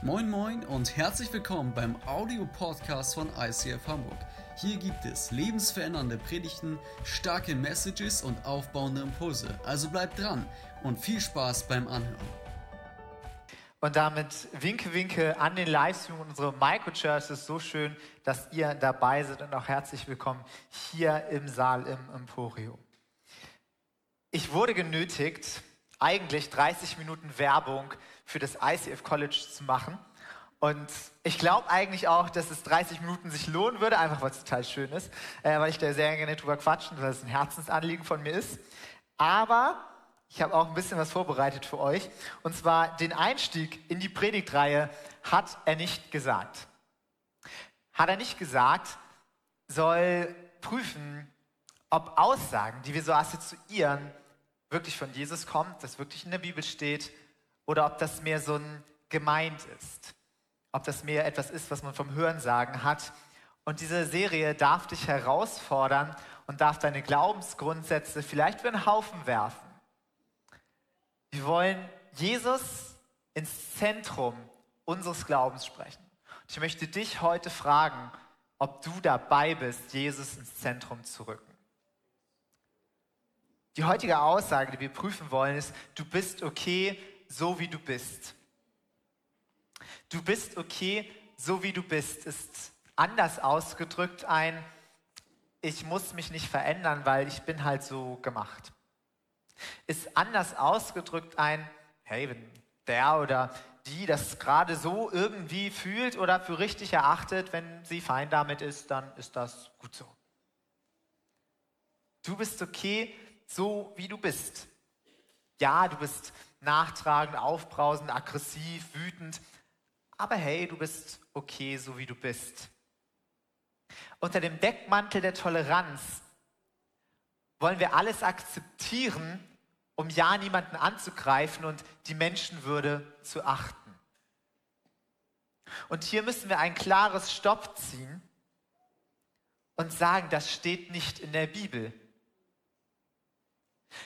Moin Moin und herzlich willkommen beim Audio-Podcast von ICF Hamburg. Hier gibt es lebensverändernde Predigten, starke Messages und aufbauende Impulse. Also bleibt dran und viel Spaß beim Anhören. Und damit winke, winke an den Livestream unserer Microchurch. Es ist so schön, dass ihr dabei seid und auch herzlich willkommen hier im Saal im Emporium. Ich wurde genötigt, eigentlich 30 Minuten Werbung für das ICF College zu machen. Und ich glaube eigentlich auch, dass es 30 Minuten sich lohnen würde, einfach weil es total schön ist, äh, weil ich da sehr gerne drüber quatschen, weil es ein Herzensanliegen von mir ist. Aber ich habe auch ein bisschen was vorbereitet für euch. Und zwar den Einstieg in die Predigtreihe hat er nicht gesagt. Hat er nicht gesagt, soll prüfen, ob Aussagen, die wir so assoziieren, wirklich von Jesus kommt, das wirklich in der Bibel steht oder ob das mehr so ein gemeint ist. Ob das mehr etwas ist, was man vom Hörensagen hat. Und diese Serie darf dich herausfordern und darf deine Glaubensgrundsätze vielleicht für einen Haufen werfen. Wir wollen Jesus ins Zentrum unseres Glaubens sprechen. Und ich möchte dich heute fragen, ob du dabei bist, Jesus ins Zentrum zu rücken. Die heutige Aussage, die wir prüfen wollen, ist, du bist okay, so wie du bist. Du bist okay, so wie du bist, ist anders ausgedrückt ein, ich muss mich nicht verändern, weil ich bin halt so gemacht. Ist anders ausgedrückt ein, hey, wenn der oder die das gerade so irgendwie fühlt oder für richtig erachtet, wenn sie fein damit ist, dann ist das gut so. Du bist okay, so wie du bist. Ja, du bist nachtragend, aufbrausend, aggressiv, wütend. Aber hey, du bist okay, so wie du bist. Unter dem Deckmantel der Toleranz wollen wir alles akzeptieren, um ja niemanden anzugreifen und die Menschenwürde zu achten. Und hier müssen wir ein klares Stopp ziehen und sagen, das steht nicht in der Bibel.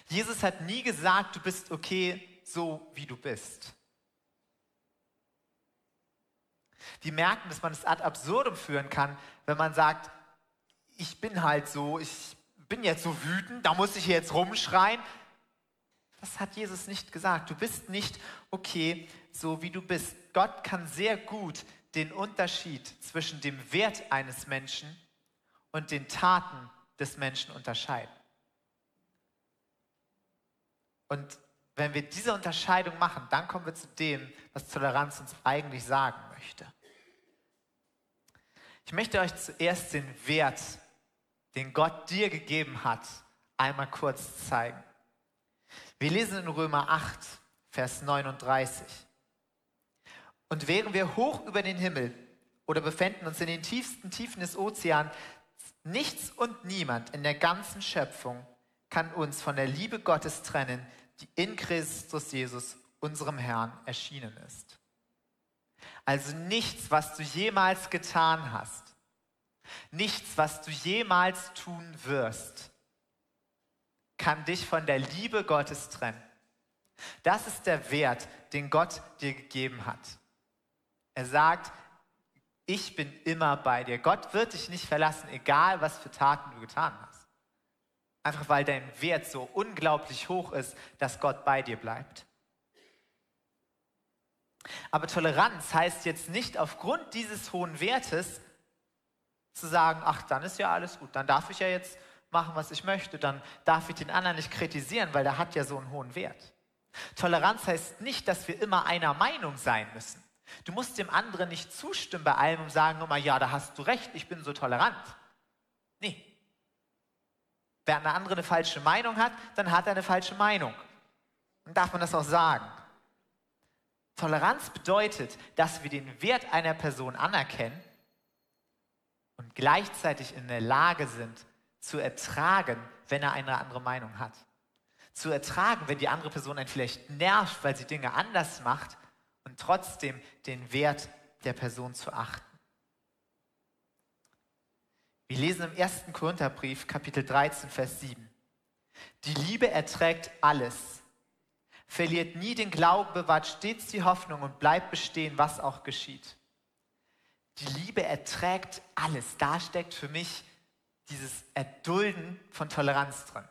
Jesus hat nie gesagt, du bist okay, so wie du bist. Wir merken, dass man es ad absurdum führen kann, wenn man sagt, ich bin halt so, ich bin jetzt so wütend, da muss ich jetzt rumschreien. Das hat Jesus nicht gesagt. Du bist nicht okay, so wie du bist. Gott kann sehr gut den Unterschied zwischen dem Wert eines Menschen und den Taten des Menschen unterscheiden. Und wenn wir diese Unterscheidung machen, dann kommen wir zu dem, was Toleranz uns eigentlich sagen möchte. Ich möchte euch zuerst den Wert, den Gott dir gegeben hat, einmal kurz zeigen. Wir lesen in Römer 8, Vers 39. Und wären wir hoch über den Himmel oder befänden uns in den tiefsten Tiefen des Ozeans, nichts und niemand in der ganzen Schöpfung kann uns von der Liebe Gottes trennen, die in Christus Jesus, unserem Herrn, erschienen ist. Also nichts, was du jemals getan hast, nichts, was du jemals tun wirst, kann dich von der Liebe Gottes trennen. Das ist der Wert, den Gott dir gegeben hat. Er sagt, ich bin immer bei dir. Gott wird dich nicht verlassen, egal was für Taten du getan hast. Einfach weil dein Wert so unglaublich hoch ist, dass Gott bei dir bleibt. Aber Toleranz heißt jetzt nicht aufgrund dieses hohen Wertes zu sagen, ach, dann ist ja alles gut, dann darf ich ja jetzt machen, was ich möchte, dann darf ich den anderen nicht kritisieren, weil der hat ja so einen hohen Wert. Toleranz heißt nicht, dass wir immer einer Meinung sein müssen. Du musst dem anderen nicht zustimmen bei allem und sagen immer, ja, da hast du recht, ich bin so tolerant. Nee, Wer eine andere eine falsche Meinung hat, dann hat er eine falsche Meinung. Dann darf man das auch sagen. Toleranz bedeutet, dass wir den Wert einer Person anerkennen und gleichzeitig in der Lage sind, zu ertragen, wenn er eine andere Meinung hat. Zu ertragen, wenn die andere Person einen vielleicht nervt, weil sie Dinge anders macht und trotzdem den Wert der Person zu achten. Wir lesen im 1. Korintherbrief, Kapitel 13, Vers 7. Die Liebe erträgt alles, verliert nie den Glauben, bewahrt stets die Hoffnung und bleibt bestehen, was auch geschieht. Die Liebe erträgt alles. Da steckt für mich dieses Erdulden von Toleranz drin.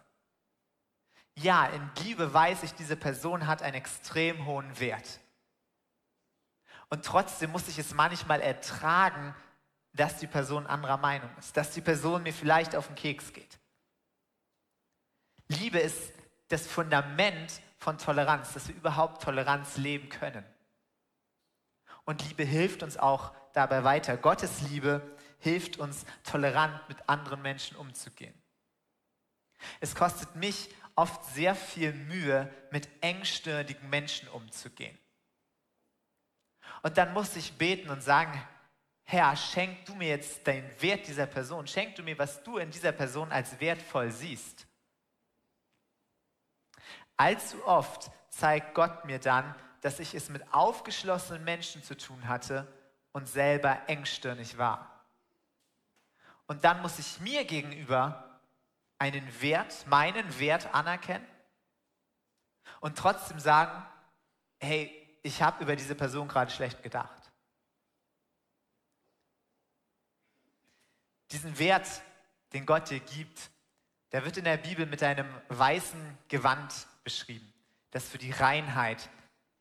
Ja, in Liebe weiß ich, diese Person hat einen extrem hohen Wert. Und trotzdem muss ich es manchmal ertragen, dass die Person anderer Meinung ist, dass die Person mir vielleicht auf den Keks geht. Liebe ist das Fundament von Toleranz, dass wir überhaupt Toleranz leben können. Und Liebe hilft uns auch dabei weiter. Gottes Liebe hilft uns, tolerant mit anderen Menschen umzugehen. Es kostet mich oft sehr viel Mühe, mit engstirnigen Menschen umzugehen. Und dann muss ich beten und sagen, Herr, schenk du mir jetzt den Wert dieser Person, schenk du mir, was du in dieser Person als wertvoll siehst. Allzu oft zeigt Gott mir dann, dass ich es mit aufgeschlossenen Menschen zu tun hatte und selber engstirnig war. Und dann muss ich mir gegenüber einen Wert, meinen Wert anerkennen und trotzdem sagen, hey, ich habe über diese Person gerade schlecht gedacht. Diesen Wert, den Gott dir gibt, der wird in der Bibel mit einem weißen Gewand beschrieben, das für die Reinheit,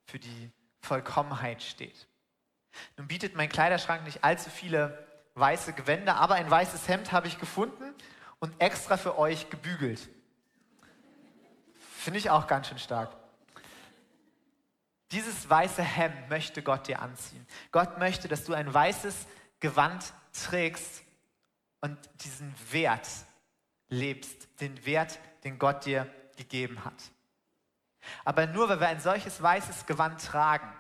für die Vollkommenheit steht. Nun bietet mein Kleiderschrank nicht allzu viele weiße Gewänder, aber ein weißes Hemd habe ich gefunden und extra für euch gebügelt. Finde ich auch ganz schön stark. Dieses weiße Hemd möchte Gott dir anziehen. Gott möchte, dass du ein weißes Gewand trägst und diesen Wert lebst, den Wert, den Gott dir gegeben hat. Aber nur weil wir ein solches weißes Gewand tragen,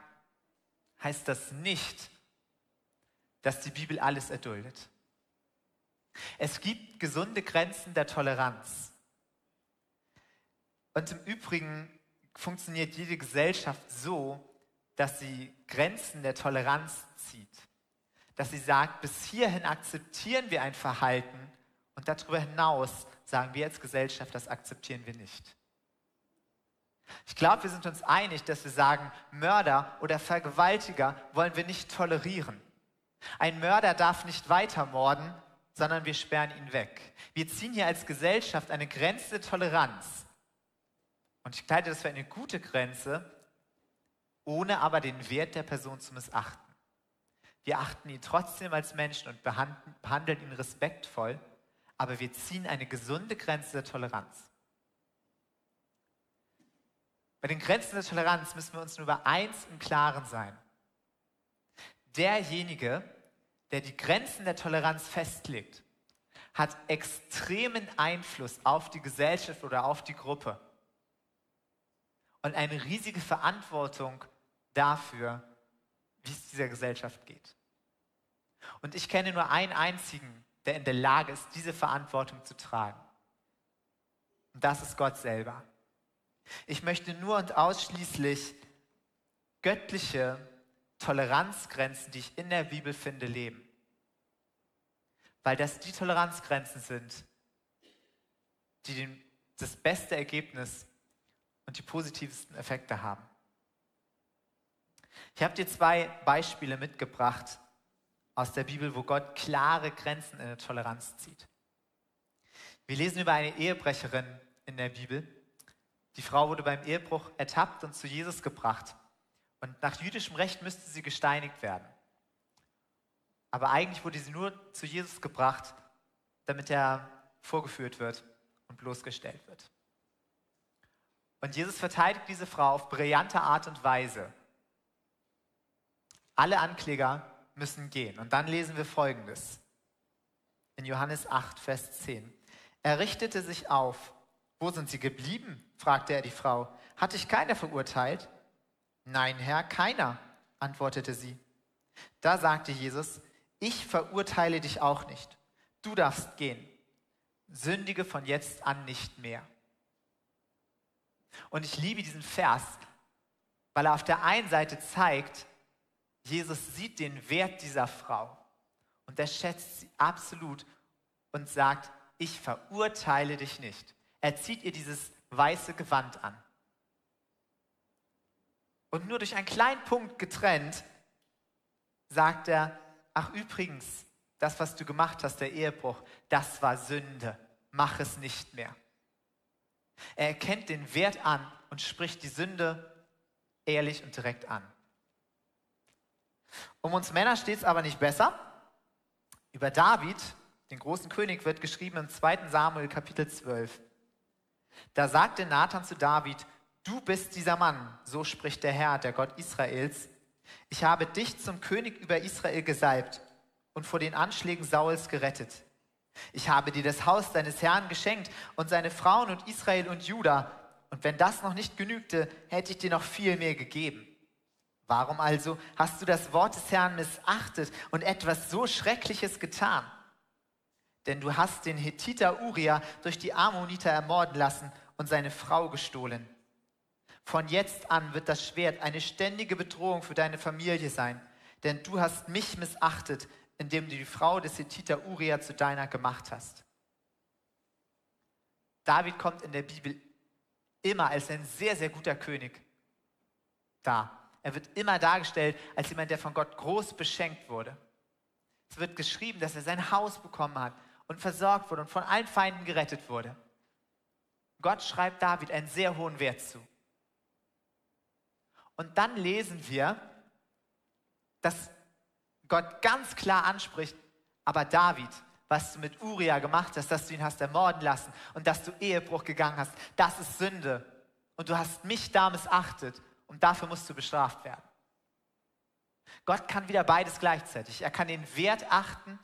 heißt das nicht, dass die Bibel alles erduldet. Es gibt gesunde Grenzen der Toleranz. Und im Übrigen funktioniert jede Gesellschaft so, dass sie Grenzen der Toleranz zieht. Dass sie sagt, bis hierhin akzeptieren wir ein Verhalten und darüber hinaus sagen wir als Gesellschaft, das akzeptieren wir nicht. Ich glaube, wir sind uns einig, dass wir sagen, Mörder oder Vergewaltiger wollen wir nicht tolerieren. Ein Mörder darf nicht weiter morden, sondern wir sperren ihn weg. Wir ziehen hier als Gesellschaft eine Grenze der Toleranz. Und ich halte das für eine gute Grenze, ohne aber den Wert der Person zu missachten. Wir achten ihn trotzdem als Menschen und behandeln ihn respektvoll, aber wir ziehen eine gesunde Grenze der Toleranz. Bei den Grenzen der Toleranz müssen wir uns nur über eins im Klaren sein. Derjenige, der die Grenzen der Toleranz festlegt, hat extremen Einfluss auf die Gesellschaft oder auf die Gruppe und eine riesige Verantwortung dafür, wie es dieser Gesellschaft geht. Und ich kenne nur einen einzigen, der in der Lage ist, diese Verantwortung zu tragen. Und das ist Gott selber. Ich möchte nur und ausschließlich göttliche Toleranzgrenzen, die ich in der Bibel finde, leben. Weil das die Toleranzgrenzen sind, die den, das beste Ergebnis und die positivsten Effekte haben. Ich habe dir zwei Beispiele mitgebracht aus der Bibel, wo Gott klare Grenzen in der Toleranz zieht. Wir lesen über eine Ehebrecherin in der Bibel, die Frau wurde beim Ehebruch ertappt und zu Jesus gebracht. Und nach jüdischem Recht müsste sie gesteinigt werden. Aber eigentlich wurde sie nur zu Jesus gebracht, damit er vorgeführt wird und bloßgestellt wird. Und Jesus verteidigt diese Frau auf brillante Art und Weise. Alle Ankläger müssen gehen. Und dann lesen wir Folgendes. In Johannes 8, Vers 10. Er richtete sich auf wo sind sie geblieben? fragte er die Frau. Hat dich keiner verurteilt? Nein, Herr, keiner, antwortete sie. Da sagte Jesus, ich verurteile dich auch nicht. Du darfst gehen. Sündige von jetzt an nicht mehr. Und ich liebe diesen Vers, weil er auf der einen Seite zeigt, Jesus sieht den Wert dieser Frau und er schätzt sie absolut und sagt, ich verurteile dich nicht. Er zieht ihr dieses weiße Gewand an. Und nur durch einen kleinen Punkt getrennt, sagt er, ach übrigens, das, was du gemacht hast, der Ehebruch, das war Sünde. Mach es nicht mehr. Er erkennt den Wert an und spricht die Sünde ehrlich und direkt an. Um uns Männer steht es aber nicht besser. Über David, den großen König, wird geschrieben im 2. Samuel Kapitel 12. Da sagte Nathan zu David, du bist dieser Mann, so spricht der Herr, der Gott Israels. Ich habe dich zum König über Israel gesalbt und vor den Anschlägen Sauls gerettet. Ich habe dir das Haus deines Herrn geschenkt und seine Frauen und Israel und Juda. Und wenn das noch nicht genügte, hätte ich dir noch viel mehr gegeben. Warum also hast du das Wort des Herrn missachtet und etwas so Schreckliches getan? Denn du hast den Hethiter Uriah durch die Ammoniter ermorden lassen und seine Frau gestohlen. Von jetzt an wird das Schwert eine ständige Bedrohung für deine Familie sein, denn du hast mich missachtet, indem du die Frau des Hethiter Uriah zu deiner gemacht hast. David kommt in der Bibel immer als ein sehr, sehr guter König da. Er wird immer dargestellt als jemand, der von Gott groß beschenkt wurde. Es wird geschrieben, dass er sein Haus bekommen hat und versorgt wurde und von allen Feinden gerettet wurde. Gott schreibt David einen sehr hohen Wert zu. Und dann lesen wir, dass Gott ganz klar anspricht, aber David, was du mit Uriah gemacht hast, dass du ihn hast ermorden lassen und dass du Ehebruch gegangen hast, das ist Sünde. Und du hast mich da missachtet und dafür musst du bestraft werden. Gott kann wieder beides gleichzeitig. Er kann den Wert achten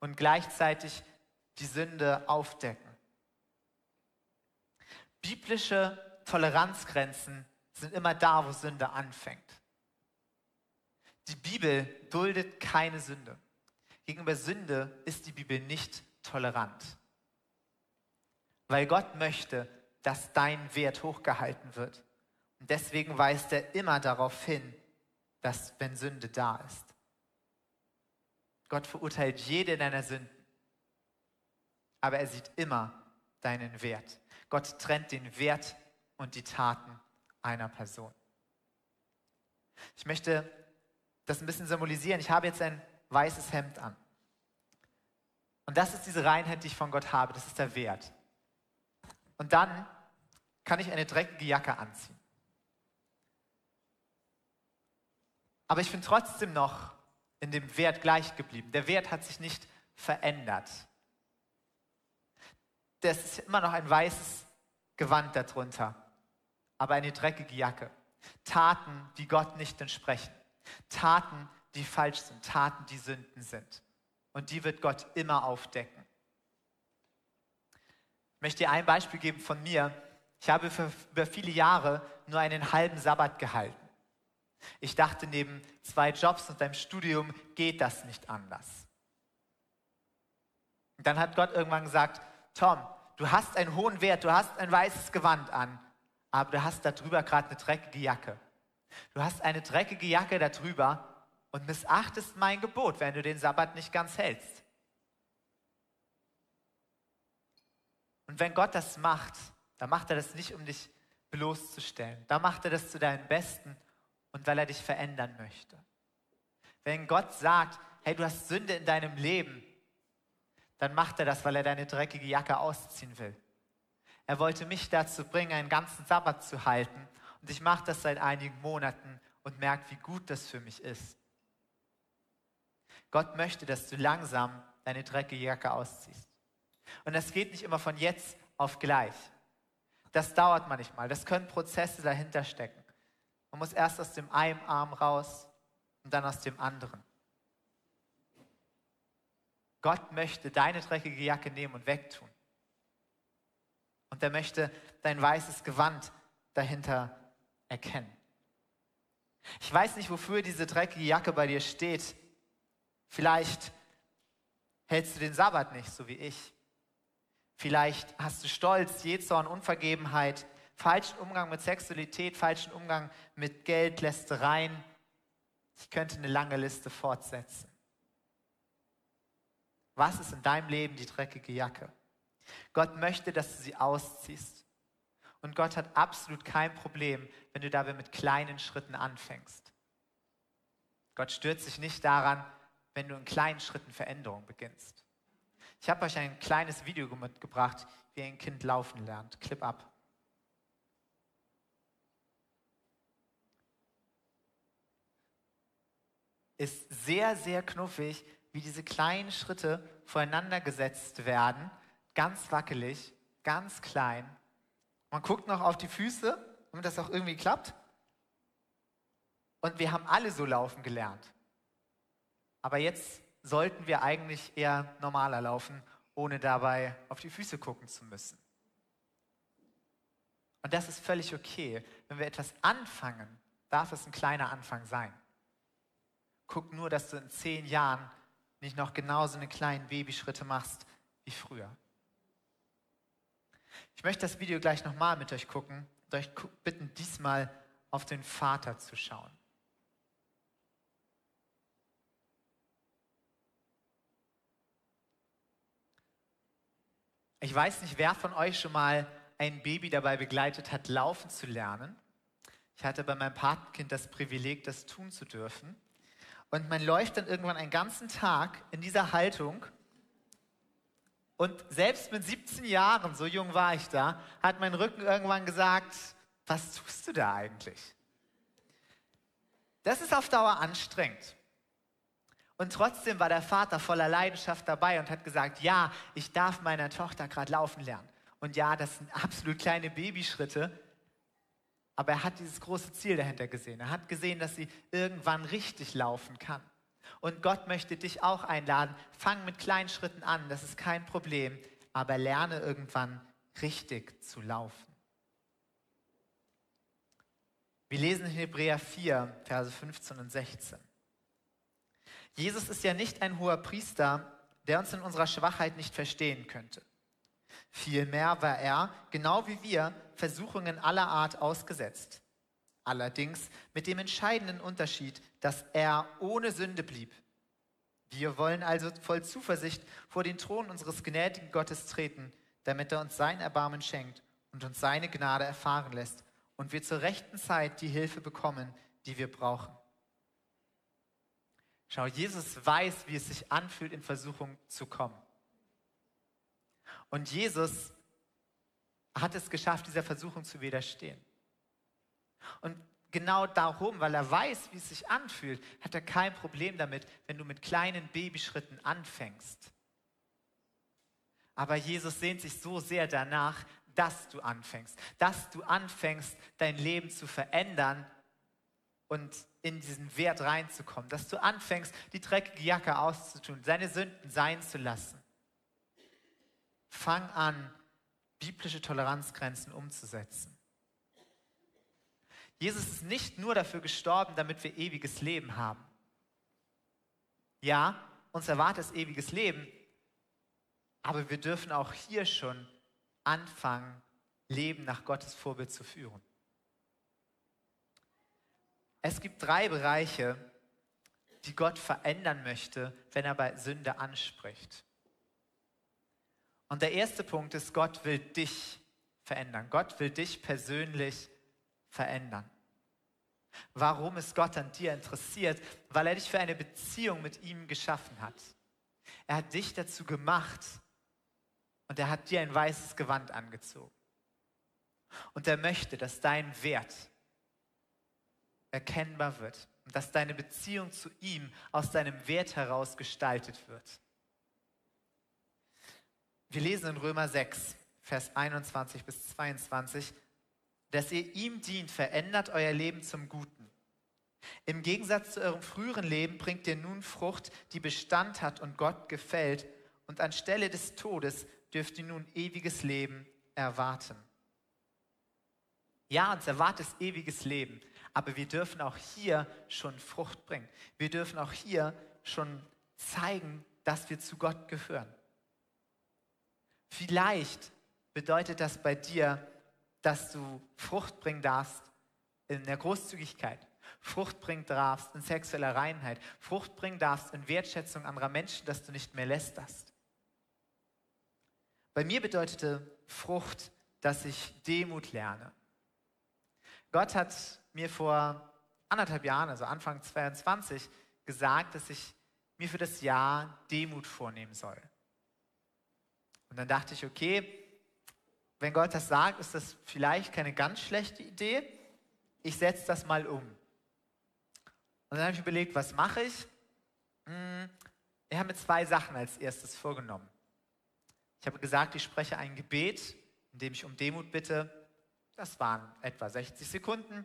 und gleichzeitig die Sünde aufdecken. Biblische Toleranzgrenzen sind immer da, wo Sünde anfängt. Die Bibel duldet keine Sünde. Gegenüber Sünde ist die Bibel nicht tolerant. Weil Gott möchte, dass dein Wert hochgehalten wird. Und deswegen weist er immer darauf hin, dass wenn Sünde da ist. Gott verurteilt jede deiner Sünden, aber er sieht immer deinen Wert. Gott trennt den Wert und die Taten einer Person. Ich möchte das ein bisschen symbolisieren. Ich habe jetzt ein weißes Hemd an. Und das ist diese Reinheit, die ich von Gott habe. Das ist der Wert. Und dann kann ich eine dreckige Jacke anziehen. Aber ich bin trotzdem noch in dem Wert gleich geblieben. Der Wert hat sich nicht verändert. Das ist immer noch ein weißes Gewand darunter, aber eine dreckige Jacke. Taten, die Gott nicht entsprechen. Taten, die falsch sind, Taten, die Sünden sind. Und die wird Gott immer aufdecken. Ich möchte dir ein Beispiel geben von mir. Ich habe für, über viele Jahre nur einen halben Sabbat gehalten. Ich dachte, neben zwei Jobs und einem Studium geht das nicht anders. Und dann hat Gott irgendwann gesagt, Tom, du hast einen hohen Wert, du hast ein weißes Gewand an, aber du hast darüber gerade eine dreckige Jacke. Du hast eine dreckige Jacke darüber und missachtest mein Gebot, wenn du den Sabbat nicht ganz hältst. Und wenn Gott das macht, dann macht er das nicht, um dich bloßzustellen. Da macht er das zu deinem Besten und weil er dich verändern möchte. Wenn Gott sagt, hey, du hast Sünde in deinem Leben, dann macht er das, weil er deine dreckige Jacke ausziehen will. Er wollte mich dazu bringen, einen ganzen Sabbat zu halten und ich mache das seit einigen Monaten und merke, wie gut das für mich ist. Gott möchte, dass du langsam deine dreckige Jacke ausziehst. Und das geht nicht immer von jetzt auf gleich. Das dauert manchmal. Das können Prozesse dahinter stecken. Man muss erst aus dem einen Arm raus und dann aus dem anderen. Gott möchte deine dreckige Jacke nehmen und wegtun. Und er möchte dein weißes Gewand dahinter erkennen. Ich weiß nicht, wofür diese dreckige Jacke bei dir steht. Vielleicht hältst du den Sabbat nicht, so wie ich. Vielleicht hast du Stolz, Jezorn, Unvergebenheit, falschen Umgang mit Sexualität, falschen Umgang mit Geld, Lästereien. Ich könnte eine lange Liste fortsetzen. Was ist in deinem Leben die dreckige Jacke? Gott möchte, dass du sie ausziehst Und Gott hat absolut kein Problem, wenn du dabei mit kleinen Schritten anfängst. Gott stürzt sich nicht daran, wenn du in kleinen Schritten Veränderung beginnst. Ich habe euch ein kleines Video mitgebracht, wie ein Kind laufen lernt. Clip ab. Ist sehr, sehr knuffig, wie diese kleinen Schritte voreinander gesetzt werden. Ganz wackelig, ganz klein. Man guckt noch auf die Füße, damit das auch irgendwie klappt. Und wir haben alle so laufen gelernt. Aber jetzt sollten wir eigentlich eher normaler laufen, ohne dabei auf die Füße gucken zu müssen. Und das ist völlig okay. Wenn wir etwas anfangen, darf es ein kleiner Anfang sein. Guck nur, dass du in zehn Jahren nicht noch genauso eine kleinen Babyschritte machst wie früher. Ich möchte das Video gleich nochmal mit euch gucken und euch bitten, diesmal auf den Vater zu schauen. Ich weiß nicht, wer von euch schon mal ein Baby dabei begleitet hat, laufen zu lernen. Ich hatte bei meinem Patenkind das Privileg, das tun zu dürfen. Und man läuft dann irgendwann einen ganzen Tag in dieser Haltung. Und selbst mit 17 Jahren, so jung war ich da, hat mein Rücken irgendwann gesagt, was tust du da eigentlich? Das ist auf Dauer anstrengend. Und trotzdem war der Vater voller Leidenschaft dabei und hat gesagt, ja, ich darf meiner Tochter gerade laufen lernen. Und ja, das sind absolut kleine Babyschritte, aber er hat dieses große Ziel dahinter gesehen. Er hat gesehen, dass sie irgendwann richtig laufen kann. Und Gott möchte dich auch einladen, fang mit kleinen Schritten an, das ist kein Problem, aber lerne irgendwann richtig zu laufen. Wir lesen in Hebräer 4, Verse 15 und 16. Jesus ist ja nicht ein hoher Priester, der uns in unserer Schwachheit nicht verstehen könnte. Vielmehr war er, genau wie wir, Versuchungen aller Art ausgesetzt. Allerdings mit dem entscheidenden Unterschied, dass er ohne Sünde blieb. Wir wollen also voll Zuversicht vor den Thron unseres gnädigen Gottes treten, damit er uns sein Erbarmen schenkt und uns seine Gnade erfahren lässt und wir zur rechten Zeit die Hilfe bekommen, die wir brauchen. Schau, Jesus weiß, wie es sich anfühlt, in Versuchung zu kommen. Und Jesus hat es geschafft, dieser Versuchung zu widerstehen. Und genau darum, weil er weiß, wie es sich anfühlt, hat er kein Problem damit, wenn du mit kleinen Babyschritten anfängst. Aber Jesus sehnt sich so sehr danach, dass du anfängst, dass du anfängst, dein Leben zu verändern und in diesen Wert reinzukommen, dass du anfängst, die dreckige Jacke auszutun, seine Sünden sein zu lassen. Fang an, biblische Toleranzgrenzen umzusetzen. Jesus ist nicht nur dafür gestorben, damit wir ewiges Leben haben. Ja, uns erwartet es ewiges Leben, aber wir dürfen auch hier schon anfangen, Leben nach Gottes Vorbild zu führen. Es gibt drei Bereiche, die Gott verändern möchte, wenn er bei Sünde anspricht. Und der erste Punkt ist, Gott will dich verändern. Gott will dich persönlich verändern. Warum ist Gott an dir interessiert? Weil er dich für eine Beziehung mit ihm geschaffen hat. Er hat dich dazu gemacht und er hat dir ein weißes Gewand angezogen. Und er möchte, dass dein Wert, erkennbar wird und dass deine Beziehung zu ihm aus deinem Wert heraus gestaltet wird. Wir lesen in Römer 6, Vers 21 bis 22, dass ihr ihm dient, verändert euer Leben zum Guten. Im Gegensatz zu eurem früheren Leben bringt ihr nun Frucht, die Bestand hat und Gott gefällt, und anstelle des Todes dürft ihr nun ewiges Leben erwarten. Ja, uns erwartet ewiges Leben. Aber wir dürfen auch hier schon Frucht bringen. Wir dürfen auch hier schon zeigen, dass wir zu Gott gehören. Vielleicht bedeutet das bei dir, dass du Frucht bringen darfst in der Großzügigkeit, Frucht bringen darfst in sexueller Reinheit, Frucht bringen darfst in Wertschätzung anderer Menschen, dass du nicht mehr lästerst. Bei mir bedeutete Frucht, dass ich Demut lerne. Gott hat mir vor anderthalb Jahren, also Anfang 22, gesagt, dass ich mir für das Jahr Demut vornehmen soll. Und dann dachte ich, okay, wenn Gott das sagt, ist das vielleicht keine ganz schlechte Idee. Ich setze das mal um. Und dann habe ich überlegt, was mache ich? Hm, ich habe mir zwei Sachen als erstes vorgenommen. Ich habe gesagt, ich spreche ein Gebet, in dem ich um Demut bitte. Das waren etwa 60 Sekunden.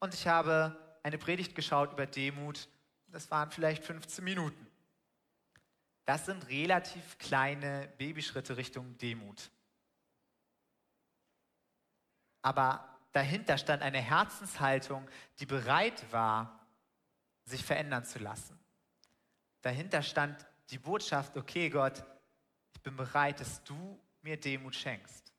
Und ich habe eine Predigt geschaut über Demut. Das waren vielleicht 15 Minuten. Das sind relativ kleine Babyschritte Richtung Demut. Aber dahinter stand eine Herzenshaltung, die bereit war, sich verändern zu lassen. Dahinter stand die Botschaft, okay Gott, ich bin bereit, dass du mir Demut schenkst.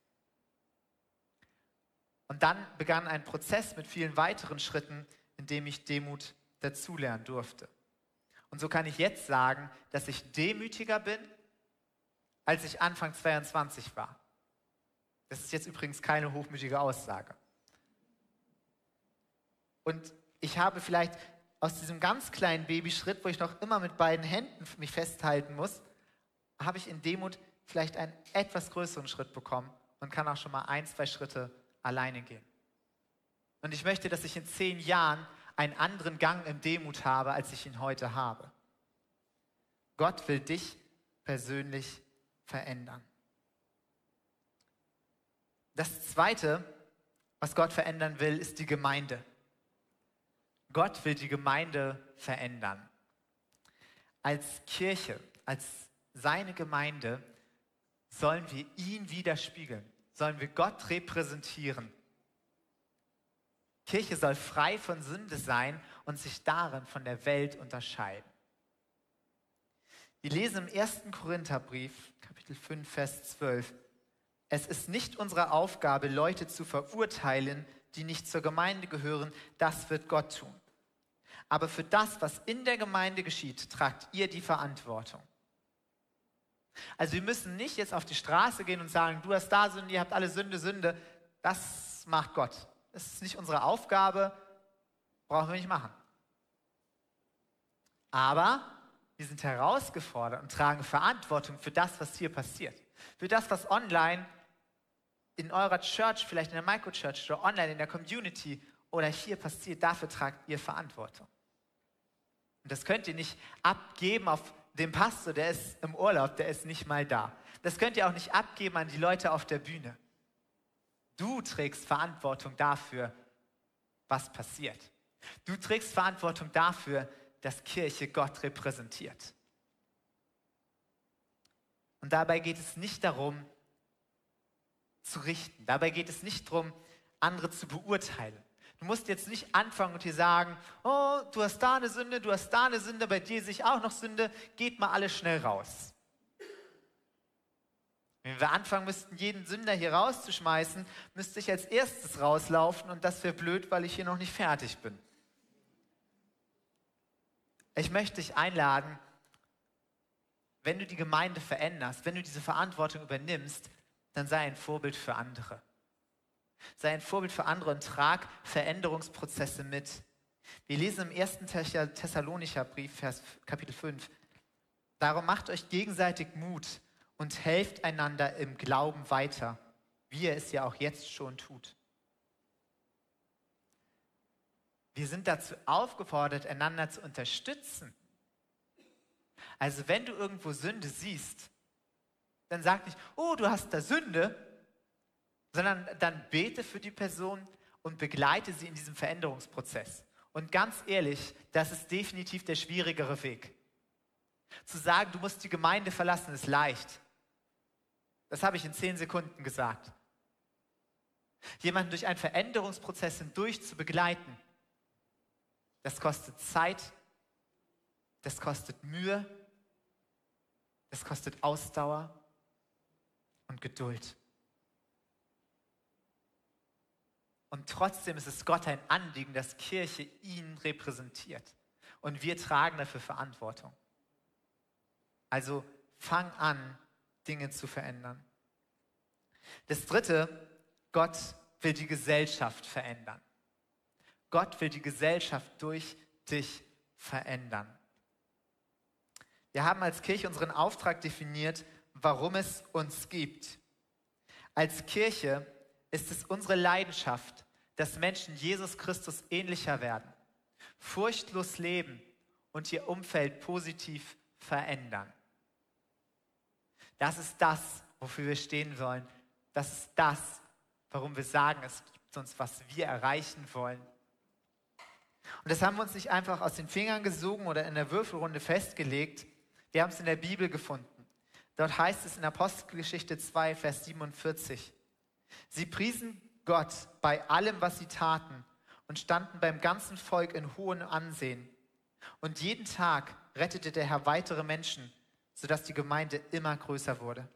Und dann begann ein Prozess mit vielen weiteren Schritten, in dem ich Demut dazulernen durfte. Und so kann ich jetzt sagen, dass ich demütiger bin, als ich Anfang 22 war. Das ist jetzt übrigens keine hochmütige Aussage. Und ich habe vielleicht aus diesem ganz kleinen Babyschritt, wo ich noch immer mit beiden Händen mich festhalten muss, habe ich in Demut vielleicht einen etwas größeren Schritt bekommen und kann auch schon mal ein, zwei Schritte alleine gehen. Und ich möchte, dass ich in zehn Jahren einen anderen Gang im Demut habe, als ich ihn heute habe. Gott will dich persönlich verändern. Das Zweite, was Gott verändern will, ist die Gemeinde. Gott will die Gemeinde verändern. Als Kirche, als seine Gemeinde sollen wir ihn widerspiegeln, sollen wir Gott repräsentieren. Kirche soll frei von Sünde sein und sich darin von der Welt unterscheiden. Wir lesen im 1. Korintherbrief, Kapitel 5, Vers 12. Es ist nicht unsere Aufgabe, Leute zu verurteilen, die nicht zur Gemeinde gehören. Das wird Gott tun. Aber für das, was in der Gemeinde geschieht, tragt ihr die Verantwortung. Also wir müssen nicht jetzt auf die Straße gehen und sagen, du hast da Sünde, ihr habt alle Sünde, Sünde. Das macht Gott. Das ist nicht unsere Aufgabe, brauchen wir nicht machen. Aber wir sind herausgefordert und tragen Verantwortung für das, was hier passiert. Für das, was online in eurer Church, vielleicht in der Microchurch oder online in der Community oder hier passiert, dafür tragt ihr Verantwortung. Und das könnt ihr nicht abgeben auf den Pastor, der ist im Urlaub, der ist nicht mal da. Das könnt ihr auch nicht abgeben an die Leute auf der Bühne. Du trägst Verantwortung dafür, was passiert. Du trägst Verantwortung dafür, dass Kirche Gott repräsentiert. Und dabei geht es nicht darum, zu richten. Dabei geht es nicht darum, andere zu beurteilen. Du musst jetzt nicht anfangen und dir sagen, oh, du hast da eine Sünde, du hast da eine Sünde, bei dir sehe ich auch noch Sünde, geht mal alle schnell raus. Wenn wir anfangen müssten, jeden Sünder hier rauszuschmeißen, müsste ich als erstes rauslaufen und das wäre blöd, weil ich hier noch nicht fertig bin. Ich möchte dich einladen, wenn du die Gemeinde veränderst, wenn du diese Verantwortung übernimmst, dann sei ein Vorbild für andere. Sei ein Vorbild für andere und trag Veränderungsprozesse mit. Wir lesen im ersten Thessalonicher Brief, Vers, Kapitel 5. Darum macht euch gegenseitig Mut und helft einander im Glauben weiter, wie ihr es ja auch jetzt schon tut. Wir sind dazu aufgefordert, einander zu unterstützen. Also wenn du irgendwo Sünde siehst, dann sag nicht, oh, du hast da Sünde, sondern dann bete für die Person und begleite sie in diesem Veränderungsprozess. Und ganz ehrlich, das ist definitiv der schwierigere Weg. Zu sagen, du musst die Gemeinde verlassen, ist leicht. Das habe ich in zehn Sekunden gesagt. Jemanden durch einen Veränderungsprozess hindurch zu begleiten, das kostet Zeit, das kostet Mühe, das kostet Ausdauer und Geduld. Und trotzdem ist es Gott ein Anliegen, dass Kirche ihn repräsentiert. Und wir tragen dafür Verantwortung. Also fang an, Dinge zu verändern. Das Dritte, Gott will die Gesellschaft verändern. Gott will die Gesellschaft durch dich verändern. Wir haben als Kirche unseren Auftrag definiert, warum es uns gibt. Als Kirche ist es unsere Leidenschaft, dass Menschen Jesus Christus ähnlicher werden, furchtlos leben und ihr Umfeld positiv verändern. Das ist das, wofür wir stehen sollen. Das ist das, warum wir sagen, es gibt uns, was wir erreichen wollen. Und das haben wir uns nicht einfach aus den Fingern gesogen oder in der Würfelrunde festgelegt. Wir haben es in der Bibel gefunden. Dort heißt es in Apostelgeschichte 2, Vers 47. Sie priesen Gott bei allem, was sie taten und standen beim ganzen Volk in hohem Ansehen. Und jeden Tag rettete der Herr weitere Menschen, sodass die Gemeinde immer größer wurde.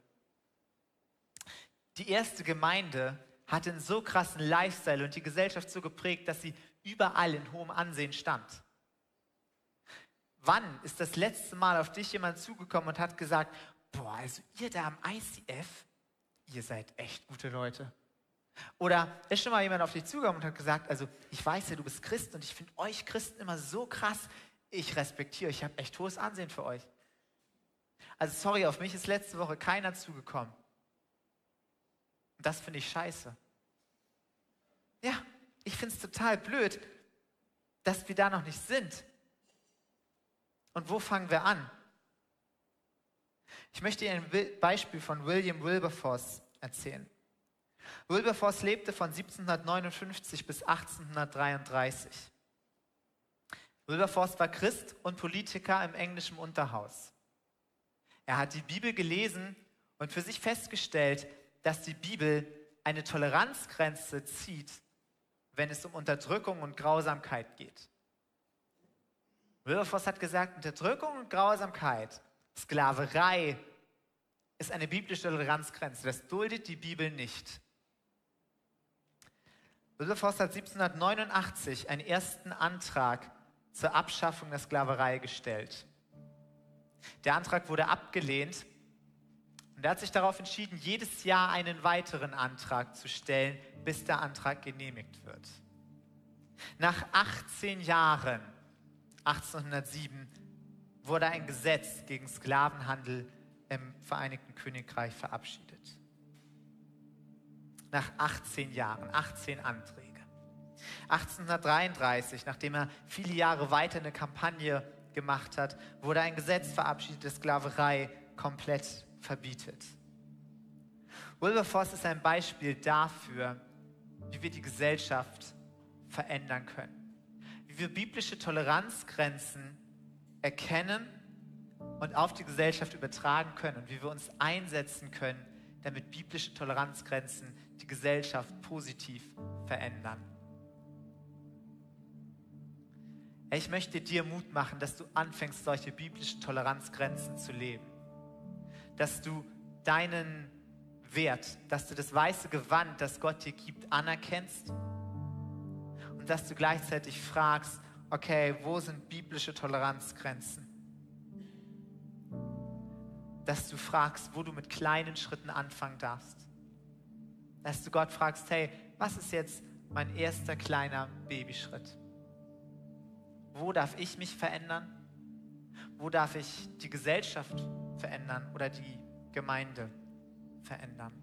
Die erste Gemeinde hatte einen so krassen Lifestyle und die Gesellschaft so geprägt, dass sie überall in hohem Ansehen stand. Wann ist das letzte Mal auf dich jemand zugekommen und hat gesagt, boah, also ihr da am ICF, ihr seid echt gute Leute. Oder ist schon mal jemand auf dich zugekommen und hat gesagt, also ich weiß ja, du bist Christ und ich finde euch Christen immer so krass, ich respektiere euch, ich habe echt hohes Ansehen für euch. Also sorry, auf mich ist letzte Woche keiner zugekommen. Und das finde ich scheiße. Ja, ich finde es total blöd, dass wir da noch nicht sind. Und wo fangen wir an? Ich möchte Ihnen ein Beispiel von William Wilberforce erzählen. Wilberforce lebte von 1759 bis 1833. Wilberforce war Christ und Politiker im englischen Unterhaus. Er hat die Bibel gelesen und für sich festgestellt, dass die Bibel eine Toleranzgrenze zieht, wenn es um Unterdrückung und Grausamkeit geht. Wilberforce hat gesagt, Unterdrückung und Grausamkeit, Sklaverei ist eine biblische Toleranzgrenze. Das duldet die Bibel nicht. Wilberforce hat 1789 einen ersten Antrag zur Abschaffung der Sklaverei gestellt. Der Antrag wurde abgelehnt und er hat sich darauf entschieden, jedes Jahr einen weiteren Antrag zu stellen, bis der Antrag genehmigt wird. Nach 18 Jahren, 1807, wurde ein Gesetz gegen Sklavenhandel im Vereinigten Königreich verabschiedet. Nach 18 Jahren, 18 Anträge. 1833, nachdem er viele Jahre weiter eine Kampagne gemacht hat, wurde ein Gesetz verabschiedet, das Sklaverei komplett verbietet. Wilberforce ist ein Beispiel dafür, wie wir die Gesellschaft verändern können. Wie wir biblische Toleranzgrenzen erkennen und auf die Gesellschaft übertragen können und wie wir uns einsetzen können, damit biblische Toleranzgrenzen die Gesellschaft positiv verändern. Ich möchte dir Mut machen, dass du anfängst, solche biblischen Toleranzgrenzen zu leben. Dass du deinen Wert, dass du das weiße Gewand, das Gott dir gibt, anerkennst und dass du gleichzeitig fragst, okay, wo sind biblische Toleranzgrenzen? Dass du fragst, wo du mit kleinen Schritten anfangen darfst. Dass du Gott fragst, hey, was ist jetzt mein erster kleiner Babyschritt? Wo darf ich mich verändern? Wo darf ich die Gesellschaft verändern oder die Gemeinde verändern?